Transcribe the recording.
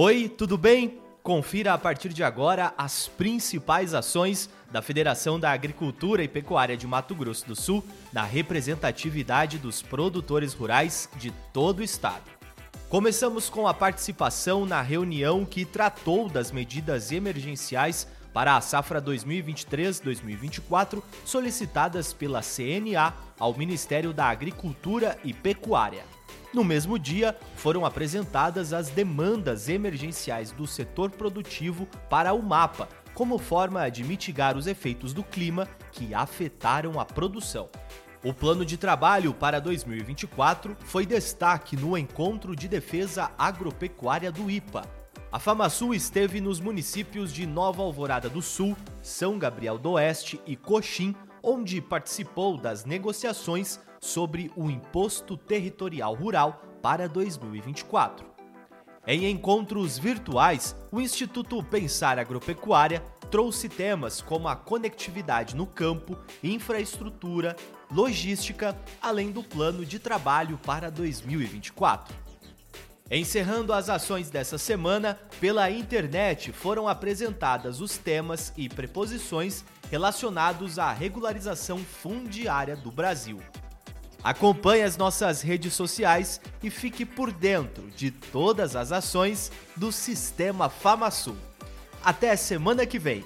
Oi, tudo bem? Confira a partir de agora as principais ações da Federação da Agricultura e Pecuária de Mato Grosso do Sul na representatividade dos produtores rurais de todo o estado. Começamos com a participação na reunião que tratou das medidas emergenciais para a safra 2023-2024 solicitadas pela CNA ao Ministério da Agricultura e Pecuária. No mesmo dia, foram apresentadas as demandas emergenciais do setor produtivo para o MAPA, como forma de mitigar os efeitos do clima que afetaram a produção. O plano de trabalho para 2024 foi destaque no Encontro de Defesa Agropecuária do IPA. A FamaSul esteve nos municípios de Nova Alvorada do Sul, São Gabriel do Oeste e Coxim, onde participou das negociações sobre o Imposto Territorial Rural para 2024. Em encontros virtuais, o Instituto Pensar Agropecuária trouxe temas como a conectividade no campo, infraestrutura, logística, além do plano de trabalho para 2024. Encerrando as ações dessa semana, pela internet foram apresentadas os temas e preposições relacionados à regularização fundiária do Brasil. Acompanhe as nossas redes sociais e fique por dentro de todas as ações do Sistema FamaSul. Até semana que vem!